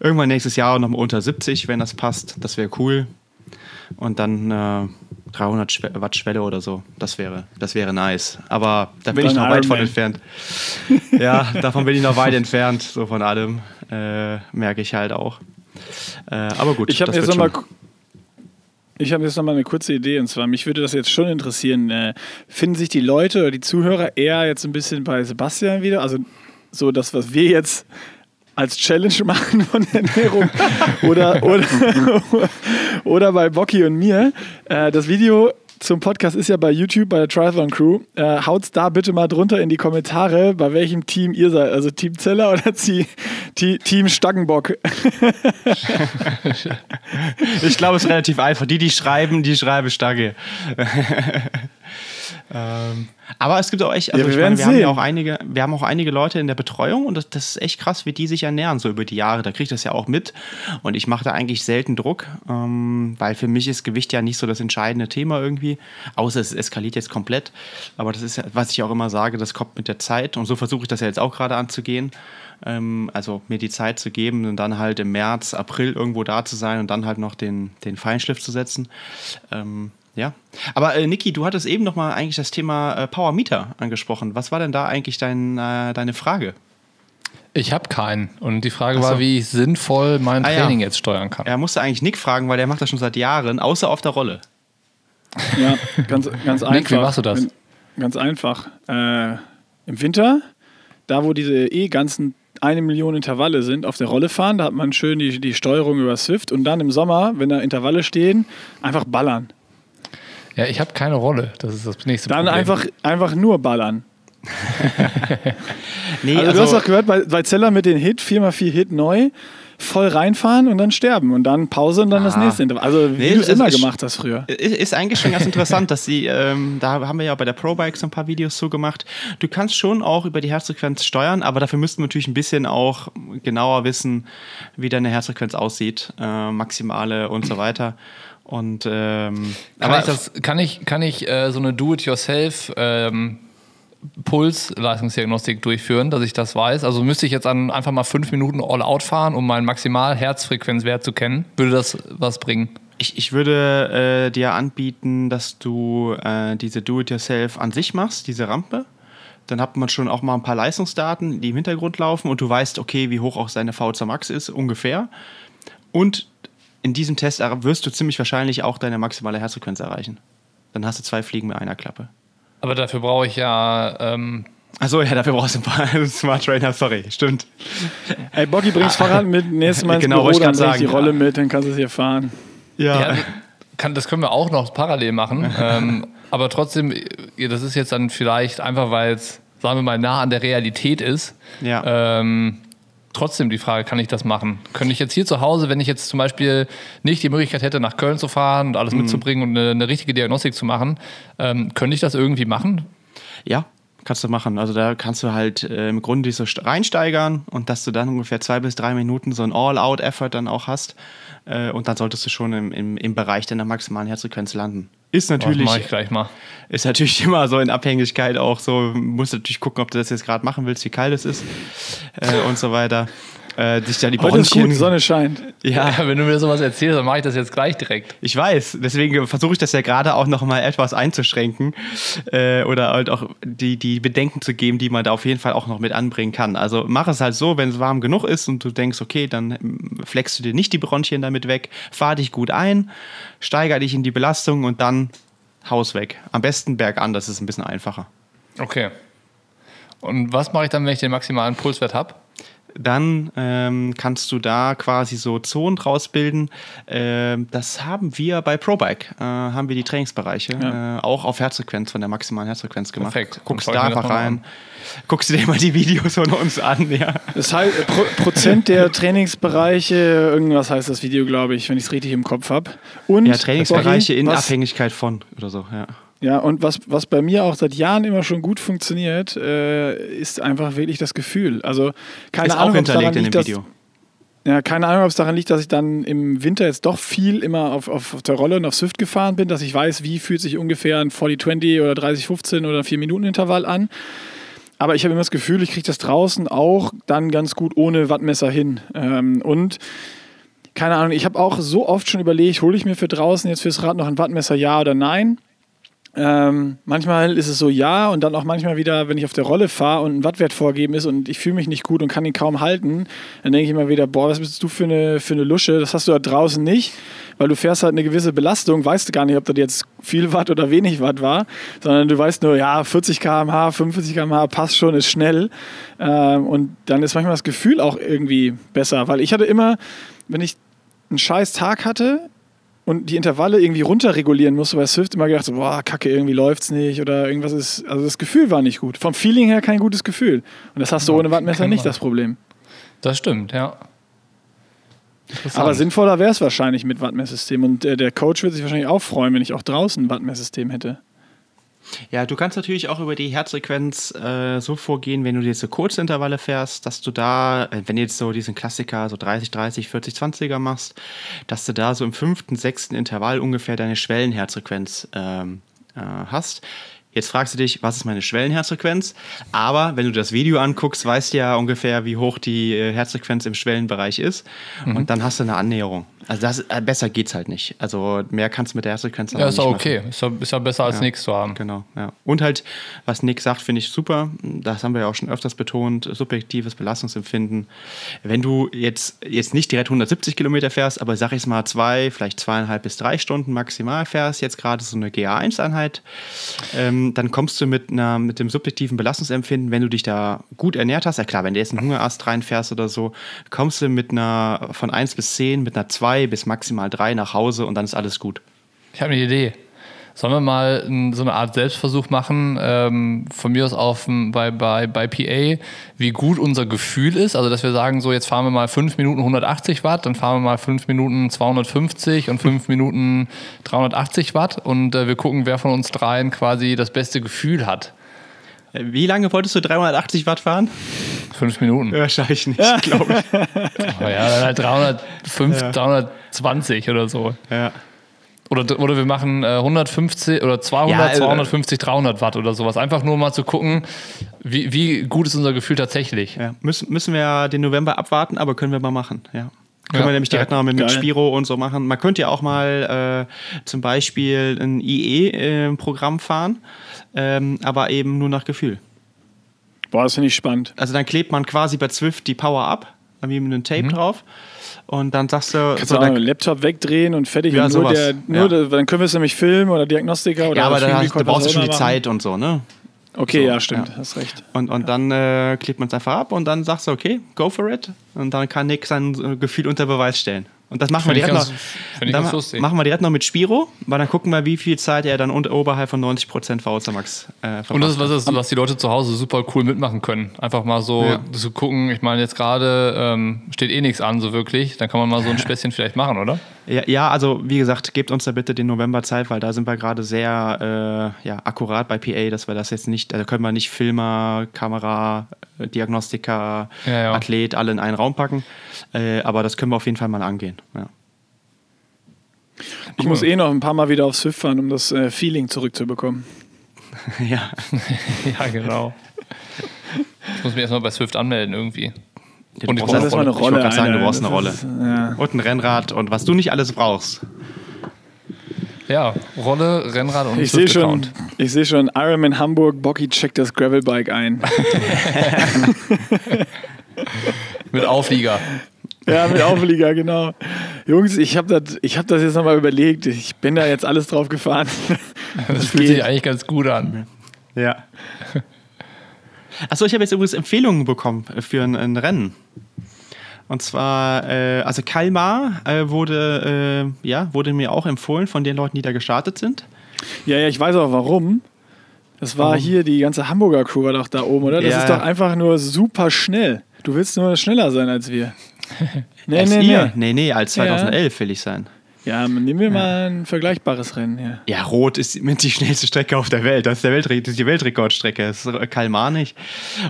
irgendwann nächstes Jahr nochmal unter 70, wenn das passt. Das wäre cool. Und dann äh, 300 Schwe Watt Schwelle oder so. Das wäre, das wäre nice. Aber da bin ich noch weit von entfernt. [laughs] ja, davon bin ich noch weit entfernt, so von allem. Äh, merke ich halt auch. Äh, aber gut, Ich habe jetzt wird noch mal, schon. ku- ich habe jetzt eine kurze Idee und zwar mich würde das jetzt schon interessieren. Äh, finden sich die Leute oder die Zuhörer eher jetzt ein bisschen bei Sebastian wieder, also so das, was wir jetzt als Challenge machen von Ernährung oder, oder, [laughs] oder bei Bocky und mir. Äh, das Video zum Podcast ist ja bei YouTube, bei der Triathlon Crew. Äh, haut's da bitte mal drunter in die Kommentare, bei welchem Team ihr seid. Also Team Zeller oder Team Staggenbock. Ich glaube, es ist relativ einfach. Die, die schreiben, die schreiben Stange. Ähm, aber es gibt auch echt, also Ja, wir ich meine, wir haben ja auch einige, wir haben auch einige Leute in der Betreuung und das, das ist echt krass, wie die sich ernähren, so über die Jahre. Da kriege ich das ja auch mit. Und ich mache da eigentlich selten Druck, ähm, weil für mich ist Gewicht ja nicht so das entscheidende Thema irgendwie. Außer es eskaliert jetzt komplett. Aber das ist ja, was ich auch immer sage, das kommt mit der Zeit. Und so versuche ich das ja jetzt auch gerade anzugehen. Ähm, also mir die Zeit zu geben und dann halt im März, April irgendwo da zu sein und dann halt noch den, den Feinschliff zu setzen. Ähm, ja. Aber äh, Niki, du hattest eben noch mal eigentlich das Thema äh, Power Meter angesprochen. Was war denn da eigentlich dein, äh, deine Frage? Ich habe keinen. Und die Frage so. war, wie ich sinnvoll mein Ah, ja. Training jetzt steuern kann. Er musste eigentlich Nick fragen, weil der macht das schon seit Jahren, außer auf der Rolle. Ja, ganz, ganz einfach. [laughs] Nick, wie machst du das? Ganz einfach. Äh, Im Winter, da wo diese eh ganzen eine Million Intervalle sind, auf der Rolle fahren, da hat man schön die, die Steuerung über Swift und dann im Sommer, wenn da Intervalle stehen, einfach ballern. Ja, ich habe keine Rolle. Das ist das nächste Dann Problem. einfach, einfach nur ballern. [laughs] Nee, Also, du hast doch gehört, bei, bei Zeller mit den Hit, 4x4 Hit neu, voll reinfahren und dann sterben und dann Pause und dann das Ah. nächste Intervall. Also wie Nee, du es immer ist- gemacht hast früher. Ist, ist eigentlich schon ganz [laughs] interessant, dass sie, ähm, da haben wir ja bei der ProBike so ein paar Videos zu gemacht. Du kannst schon auch über die Herzfrequenz steuern, aber dafür müssten wir natürlich ein bisschen auch genauer wissen, wie deine Herzfrequenz aussieht, äh, maximale und so weiter. Und ähm, Kann aber ich, das, kann ich, kann ich äh, so eine Do-it-yourself ähm, Pulsleistungsdiagnostik durchführen, dass ich das weiß? Also müsste ich jetzt an, einfach mal fünf Minuten All-Out fahren, um meinen Maximal-Herzfrequenzwert zu kennen? Würde das was bringen? ich, ich würde äh, dir anbieten, dass du äh, diese Do-it-yourself an sich machst, diese Rampe. Dann hat man schon auch mal ein paar Leistungsdaten, die im Hintergrund laufen und du weißt, okay, wie hoch auch seine VZ Max ist, ungefähr. Und in diesem Test wirst du ziemlich wahrscheinlich auch deine maximale Herzfrequenz erreichen. Dann hast du zwei Fliegen mit einer Klappe. Aber dafür brauche ich ja. Ähm, Achso, ja, dafür brauchst du ein paar [laughs] Smart Trainer, sorry, stimmt. Ey, Bocky, bringst Fahrrad mit, nächstes Mal ins Genau, Büro, dann ich die sagen, Rolle ja. mit, dann kannst du es hier fahren. ja, kann, das können wir auch noch parallel machen. [laughs] ähm, aber trotzdem, ja, das ist jetzt dann vielleicht einfach, weil es, sagen wir mal, nah an der Realität ist. Ja. Ähm, trotzdem die Frage, kann ich das machen? Könnte ich jetzt hier zu Hause, wenn ich jetzt zum Beispiel nicht die Möglichkeit hätte, nach Köln zu fahren und Mhm. alles mitzubringen und eine, eine richtige Diagnostik zu machen, ähm, könnte ich das irgendwie machen? Ja, kannst du machen. Also da kannst du halt äh, im Grunde dich so st- reinsteigern und dass du dann ungefähr zwei bis drei Minuten so ein All-Out-Effort dann auch hast. Äh, und dann solltest du schon im, im, im Bereich deiner maximalen Herzfrequenz landen. Ist Das mache natürlich, ich gleich mal. ist natürlich [laughs] immer so in Abhängigkeit auch so, musst du natürlich gucken, ob du das jetzt gerade machen willst, wie kalt es ist äh, und so weiter. Äh, dich da die Heute ist gut, die Bronchien. Sonne scheint. Ja, Ja, wenn du mir sowas erzählst, dann mache ich das jetzt gleich direkt. ich weiß, deswegen versuche ich das ja gerade auch noch mal etwas einzuschränken äh, oder halt auch die, die Bedenken zu geben, die man da auf jeden Fall auch noch mit anbringen kann. Also mach es halt so, wenn es warm genug ist und du denkst, okay, dann ähm, flexst du dir nicht die Bronchien damit weg, fahr dich gut ein, steiger dich in die Belastung und dann Haus weg. Am besten bergan, das ist ein bisschen einfacher. Okay. Und was mache ich dann, wenn ich den maximalen Pulswert habe? Dann ähm, kannst du da quasi so Zonen draus bilden. Ähm, das haben wir bei ProBike, äh, haben wir die Trainingsbereiche Ja. äh, auch auf Herzfrequenz, von der maximalen Herzfrequenz gemacht. Perfekt. Guckst da einfach rein. Guckst du dir mal die Videos von uns an, ja. Das heißt, äh, Pro Prozent der Trainingsbereiche, irgendwas heißt das Video, glaube ich, wenn ich es richtig im Kopf habe. Und Ja, Trainingsbereiche in was, Abhängigkeit von oder so, ja. Ja, und was, was bei mir auch seit Jahren immer schon gut funktioniert, äh, ist einfach wirklich das Gefühl. Also keine Ist auch Ahnung, ob es daran hinterlegt in liegt, dem dass, Video. ja, keine Ahnung, ob es daran liegt, dass ich dann im Winter jetzt doch viel immer auf, auf, auf der Rolle und auf Swift gefahren bin, dass ich weiß, wie fühlt sich ungefähr ein 40-20 oder 30-15 oder 4-Minuten-Intervall an. Aber ich habe immer das Gefühl, ich kriege das draußen auch dann ganz gut ohne Wattmesser hin. Ähm, und keine Ahnung, ich habe auch so oft schon überlegt, hole ich mir für draußen jetzt fürs Rad noch ein Wattmesser, ja oder nein? Ähm, manchmal ist es so ja und dann auch manchmal wieder, wenn ich auf der Rolle fahre und ein Wattwert vorgeben ist und ich fühle mich nicht gut und kann ihn kaum halten, dann denke ich immer wieder, boah, was bist du für eine, für eine Lusche? Das hast du da draußen nicht, weil du fährst halt eine gewisse Belastung, weißt du gar nicht, ob das jetzt viel Watt oder wenig Watt war, sondern du weißt nur, ja, 40 km/h, 45 km/h passt schon, ist schnell. Ähm, und dann ist manchmal das Gefühl auch irgendwie besser, weil ich hatte immer, wenn ich einen scheiß Tag hatte, und die Intervalle irgendwie runterregulieren musste bei Swift, immer gedacht, so, boah, kacke, irgendwie läuft's nicht oder irgendwas ist, also das Gefühl war nicht gut. Vom Feeling her kein gutes Gefühl. Und das hast du ohne Wattmesser nicht das Problem. Das stimmt, ja. Aber sinnvoller wäre es wahrscheinlich mit Wattmesssystem und äh, der Coach würde sich wahrscheinlich auch freuen, wenn ich auch draußen ein Wattmesssystem hätte. Ja, du kannst natürlich auch über die Herzfrequenz äh, so vorgehen, wenn du jetzt so kurze Intervalle fährst, dass du da, äh, wenn du jetzt so diesen Klassiker so 30, 30, 40, 20er machst, dass du da so im fünften, sechsten Intervall ungefähr deine Schwellenherzfrequenz ähm, äh, hast. Jetzt fragst du dich, was ist meine Schwellenherzfrequenz? Aber wenn du das Video anguckst, weißt du ja ungefähr, wie hoch die äh, Herzfrequenz im Schwellenbereich ist. Und dann hast du eine Annäherung. Also das, äh, besser geht's halt nicht. Also mehr kannst du mit der Herzfrequenz ja, ist nicht auch machen. okay. Ist ja, ist ja besser als Ja. nichts zu haben. Genau, ja. Und halt, was Nick sagt, finde ich super. Das haben wir ja auch schon öfters betont. Subjektives Belastungsempfinden. Wenn du jetzt, jetzt nicht direkt 170 Kilometer fährst, aber sag ich mal zwei, vielleicht zweieinhalb bis drei Stunden maximal fährst, jetzt gerade so eine GA1-Einheit, ähm, dann kommst du mit, einer, mit dem subjektiven Belastungsempfinden, wenn du dich da gut ernährt hast, ja klar, wenn du jetzt einen Hungerast reinfährst oder so, kommst du mit einer von 1 bis 10, mit einer 2 bis maximal 3 nach Hause und dann ist alles gut. Ich habe eine Idee. Sollen wir mal so eine Art Selbstversuch machen, ähm, von mir aus auf bei, bei, bei PA, wie gut unser Gefühl ist? Also, dass wir sagen, so jetzt fahren wir mal 5 Minuten 180 Watt, dann fahren wir mal 5 Minuten 250 und 5 Minuten 380 Watt und äh, wir gucken, wer von uns dreien quasi das beste Gefühl hat. Äh, Wie lange wolltest du 380 Watt fahren? 5 Minuten. Ja, schaffe ich nicht, glaube [laughs] ich. Aber ja, dann halt 305, 320 oder so. Ja. Oder, oder wir machen äh, 150 oder 200, Ja, äh, 250, 300 Watt oder sowas. Einfach nur mal zu gucken, wie, wie gut ist unser Gefühl tatsächlich. Ja, müssen, müssen wir ja den November abwarten, aber können wir mal machen, ja. Können Ja, wir nämlich direkt ja, noch mit, mit. Spiro und so machen. Man könnte ja auch mal äh, zum Beispiel ein IE-Programm fahren, ähm, aber eben nur nach Gefühl. Boah, das finde ich spannend. Also dann klebt man quasi bei Zwift die Power ab, dann wie mit einem Tape drauf und dann sagst du, Kannst so, du auch Laptop wegdrehen und fertig. Ja, und nur sowas. der, nur Ja. der, dann können wir es nämlich filmen oder Diagnostiker oder ja, aber hast, du Record, brauchst du was schon die Zeit und so, ne? Okay, So, ja, stimmt, ja. hast recht. Und, und dann äh, klebt man es einfach ab und dann sagst du, okay, go for it. Und dann kann Nick sein äh, Gefühl unter Beweis stellen. Und das machen wir Find direkt noch. ganz- ich dann lustig. machen wir direkt noch mit Spiro, weil dann gucken wir, wie viel Zeit er dann unter, oberhalb von 90% VO2 Max äh, Und das ist was, was die Leute zu Hause super cool mitmachen können. Einfach mal so Ja. zu gucken, ich meine, jetzt gerade ähm, steht eh nichts an, so wirklich. Dann kann man mal so ein [laughs] Späßchen vielleicht machen, oder? Ja, ja, also wie gesagt, gebt uns da bitte den November Zeit, weil da sind wir gerade sehr äh, ja, akkurat bei PA, dass wir das jetzt nicht, da können wir nicht Filmer, Kamera, äh, Diagnostiker, Ja, ja. Athlet alle in einen Raum packen. Äh, aber das können wir auf jeden Fall mal angehen. Ja. Ich muss eh noch ein paar Mal wieder aufs Swift fahren, um das äh, Feeling zurückzubekommen. [laughs] ja. [laughs] ja, genau. Ich muss mich erstmal bei Swift anmelden irgendwie. Du Und brauchst erstmal mal eine Ich wollte gerade sagen, du brauchst eine Rolle. ist, ja. Und ein Rennrad und was du nicht alles brauchst. Ja, Rolle, Rennrad und Ich sehe schon, ich sehe schon, Ironman Hamburg, Bocky checkt das Gravelbike ein. [laughs] Mit Auflieger. Ja, mit Auflieger, genau. Jungs, ich habe das, hab das jetzt nochmal überlegt. Ich bin da jetzt alles drauf gefahren. [laughs] Das, das fühlt geht. sich eigentlich ganz gut an. Ja. Achso, ich habe jetzt übrigens Empfehlungen bekommen für ein, ein Rennen. Und zwar, äh, also Kalmar äh, wurde, äh, ja, wurde mir auch empfohlen von den Leuten, die da gestartet sind. Ja, ja, ich weiß auch warum. Das war warum? hier, die ganze Hamburger Crew war doch da oben, oder? Das ja. ist doch einfach nur super schnell. Du willst nur schneller sein als wir. [laughs] nee, als nee, ihr? nee. Nee, nee, als 2011 ja. will ich sein. Ja, nehmen wir ja. mal ein vergleichbares Rennen. Ja. ja, Rot ist mit die schnellste Strecke auf der Welt. Das ist, der Weltre das ist die Weltrekordstrecke. Das ist Kalmar nicht.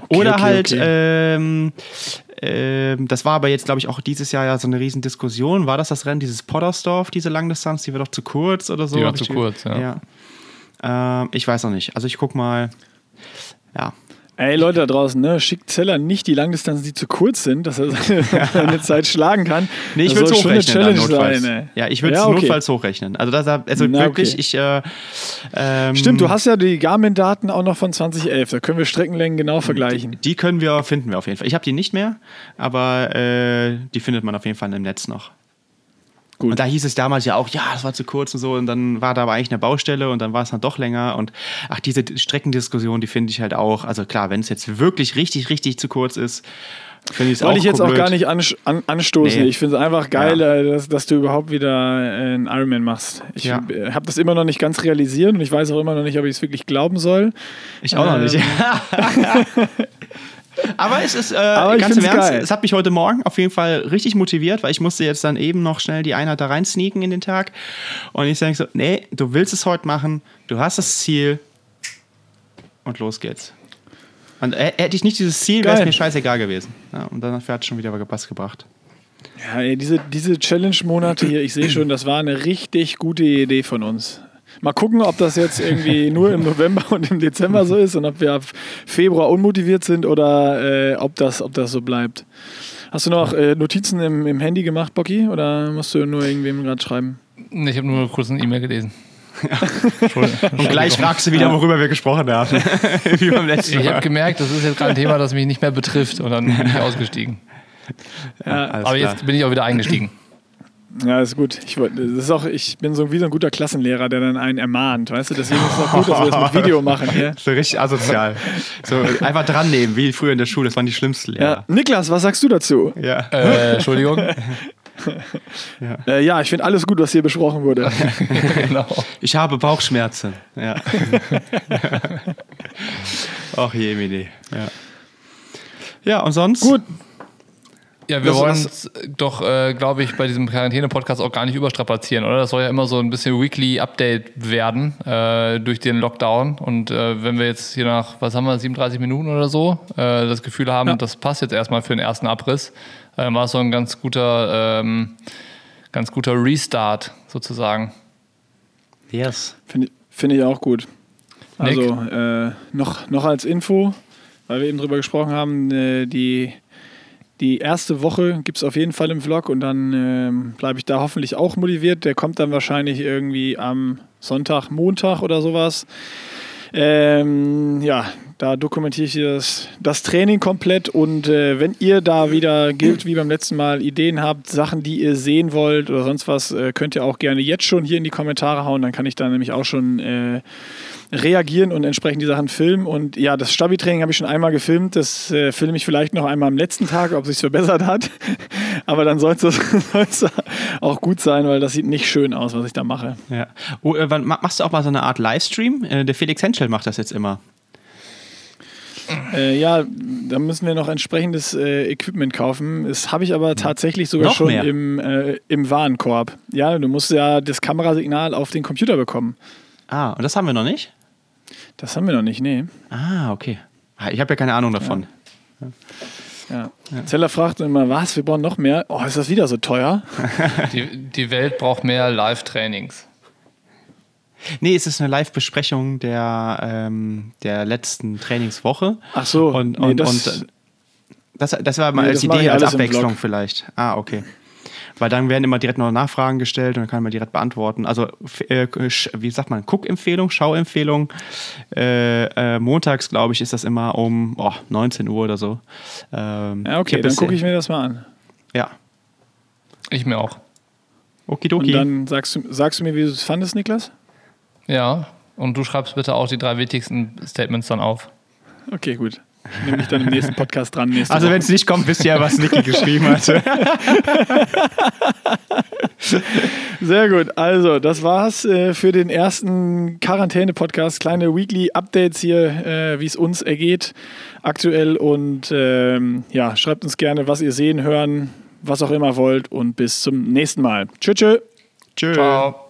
Okay, Oder okay, halt, okay. Ähm, ähm, das war aber jetzt, glaube ich, auch dieses Jahr ja so eine Riesendiskussion. War das das Rennen, dieses Poddersdorf, diese Langdistanz, die war doch zu kurz oder so? Die war zu kurz, ja. ja. Ähm, ich weiß noch nicht. Also ich guck mal. Ja, Ey, Leute da draußen, ne? schickt Zeller nicht die Langdistanzen, die zu kurz sind, dass er seine [laughs] Zeit schlagen kann. Nee, ich würde es hochrechnen. Sein, ja, ich würde es ja, okay. notfalls hochrechnen. Also, das, also Na, wirklich, okay. ich. Äh, ähm, Stimmt, du hast ja die Garmin-Daten auch noch von 2011. Da können wir Streckenlängen genau vergleichen. Die, die können wir, finden wir auf jeden Fall. Ich habe die nicht mehr, aber äh, die findet man auf jeden Fall im Netz noch. Gut. Und da hieß es damals ja auch, ja, das war zu kurz und so. Und dann war da aber eigentlich eine Baustelle und dann war es dann doch länger. Und ach, diese Streckendiskussion, die finde ich halt auch. Also klar, wenn es jetzt wirklich richtig, richtig zu kurz ist, finde ich es auch Wollte ich jetzt blöd. auch gar nicht an, an, anstoßen. Nee. Ich finde es einfach geil, ja. Äh, dass, dass, du überhaupt wieder äh, einen Ironman machst. Ich ja. habe das immer noch nicht ganz realisiert und ich weiß auch immer noch nicht, ob ich es wirklich glauben soll. Ich auch ähm, noch nicht. [laughs] Aber es ist äh, Aber ganz im Ernst, geil. es hat mich heute Morgen auf jeden Fall richtig motiviert, weil ich musste jetzt dann eben noch schnell die Einheit da rein sneaken in den Tag. Und ich sage so, nee, du willst es heute machen, du hast das Ziel und los geht's. Und äh, hätte ich nicht dieses Ziel, wäre es mir scheißegal gewesen. Ja, und dann hat es schon wieder was gebracht. Ja, ey, diese, diese Challenge-Monate hier, ich sehe schon, das war eine richtig gute Idee von uns. Mal gucken, ob das jetzt irgendwie nur im November und im Dezember so ist und ob wir ab Februar unmotiviert sind oder äh, ob, das, ob das so bleibt. Hast du noch äh, Notizen im, im Handy gemacht, Bocky? Oder musst du nur irgendwem gerade schreiben? Nee, ich habe nur kurz eine E-Mail gelesen. Ja. Und gleich fragst du wieder, worüber wir gesprochen haben. [laughs] Wie beim letzten Mal. Ich habe gemerkt, das ist jetzt gerade ein Thema, das mich nicht mehr betrifft und dann bin ich ausgestiegen. Ja, Aber jetzt bin ich auch wieder eingestiegen. Ja, ist gut. Ich, das ist auch, ich bin so wie so ein guter Klassenlehrer, der dann einen ermahnt, weißt du? Deswegen ist es auch gut, dass wir das mit Video machen. Ja? [laughs] So richtig asozial. So einfach dran nehmen, wie früher in der Schule. Das waren die schlimmsten Lehrer. Ja. Niklas, was sagst du dazu? Ja. Äh, Entschuldigung. [laughs] ja. Äh, ja, ich finde alles gut, was hier besprochen wurde. [laughs] genau. Ich habe Bauchschmerzen. Ja. Ach je, Mini. Ja. Ja, und sonst? Gut. Ja, wir wollen es doch, äh, glaube ich, bei diesem Quarantäne-Podcast auch gar nicht überstrapazieren, oder? Das soll ja immer so ein bisschen Weekly Update werden äh, durch den Lockdown. Und äh, wenn wir jetzt hier nach, was haben wir, 37 Minuten oder so, äh, das Gefühl haben, ja. das passt jetzt erstmal für den ersten Abriss, äh, war es so ein ganz guter, ähm, ganz guter Restart sozusagen. Yes. Finde find ich auch gut. Also äh, noch, noch als Info, weil wir eben drüber gesprochen haben, die die erste Woche gibt es auf jeden Fall im Vlog und dann ähm, bleibe ich da hoffentlich auch motiviert. Der kommt dann wahrscheinlich irgendwie am Sonntag, Montag oder sowas. Ähm, ja, da dokumentiere ich das, das Training komplett und äh, wenn ihr da wieder gilt wie beim letzten Mal Ideen habt, Sachen, die ihr sehen wollt oder sonst was, äh, könnt ihr auch gerne jetzt schon hier in die Kommentare hauen. Dann kann ich da nämlich auch schon äh, reagieren und entsprechend die Sachen filmen. Und ja, das Stabi-Training habe ich schon einmal gefilmt. Das äh, filme ich vielleicht noch einmal am letzten Tag, ob es sich verbessert hat. [laughs] Aber dann soll es [laughs] auch gut sein, weil das sieht nicht schön aus, was ich da mache. Ja. Oh, äh, machst du auch mal so eine Art Livestream? Äh, der Felix Henschel macht das jetzt immer. Äh, ja, da müssen wir noch entsprechendes äh, Equipment kaufen. Das habe ich aber tatsächlich sogar noch schon im, äh, im Warenkorb. Ja, du musst ja das Kamerasignal auf den Computer bekommen. Ah, und das haben wir noch nicht? Das haben wir noch nicht, nee. Ah, okay. Ah, ich habe ja keine Ahnung davon. Ja. Ja. ja. Zeller fragt immer, was, wir brauchen noch mehr? Oh, ist das wieder so teuer? [laughs] die, die Welt braucht mehr Live-Trainings. Nee, es ist eine Live-Besprechung der, ähm, der letzten Trainingswoche. Ach so. Und, und, nee, das, und das, das war mal nee, als Idee, als Abwechslung vielleicht. Ah, okay. Weil dann werden immer direkt noch Nachfragen gestellt und dann kann man direkt beantworten. Also, äh, wie sagt man, Guckempfehlung, Schauempfehlung. Äh, äh, montags, glaube ich, ist das immer um oh, 19 Uhr oder so. Ähm, ja, okay, dann gucke ich mir das mal an. Ja. Ich mir auch. Okidoki. Und dann sagst du, sagst du mir, wie du es fandest, Niklas? Ja. Und du schreibst bitte auch die drei wichtigsten Statements dann auf. Okay, gut. Nehme ich dann im nächsten Podcast dran. Nächste Also wenn es nicht kommt, wisst ihr ja, was Niki [laughs] geschrieben hatte. [laughs] Sehr gut. Also, das war's äh, für den ersten Quarantäne-Podcast. Kleine Weekly-Updates hier, äh, wie es uns ergeht aktuell. Und ähm, ja, schreibt uns gerne, was ihr sehen, hören, was auch immer wollt. Und bis zum nächsten Mal. Tschüss, tschüss. Tschö. Ciao.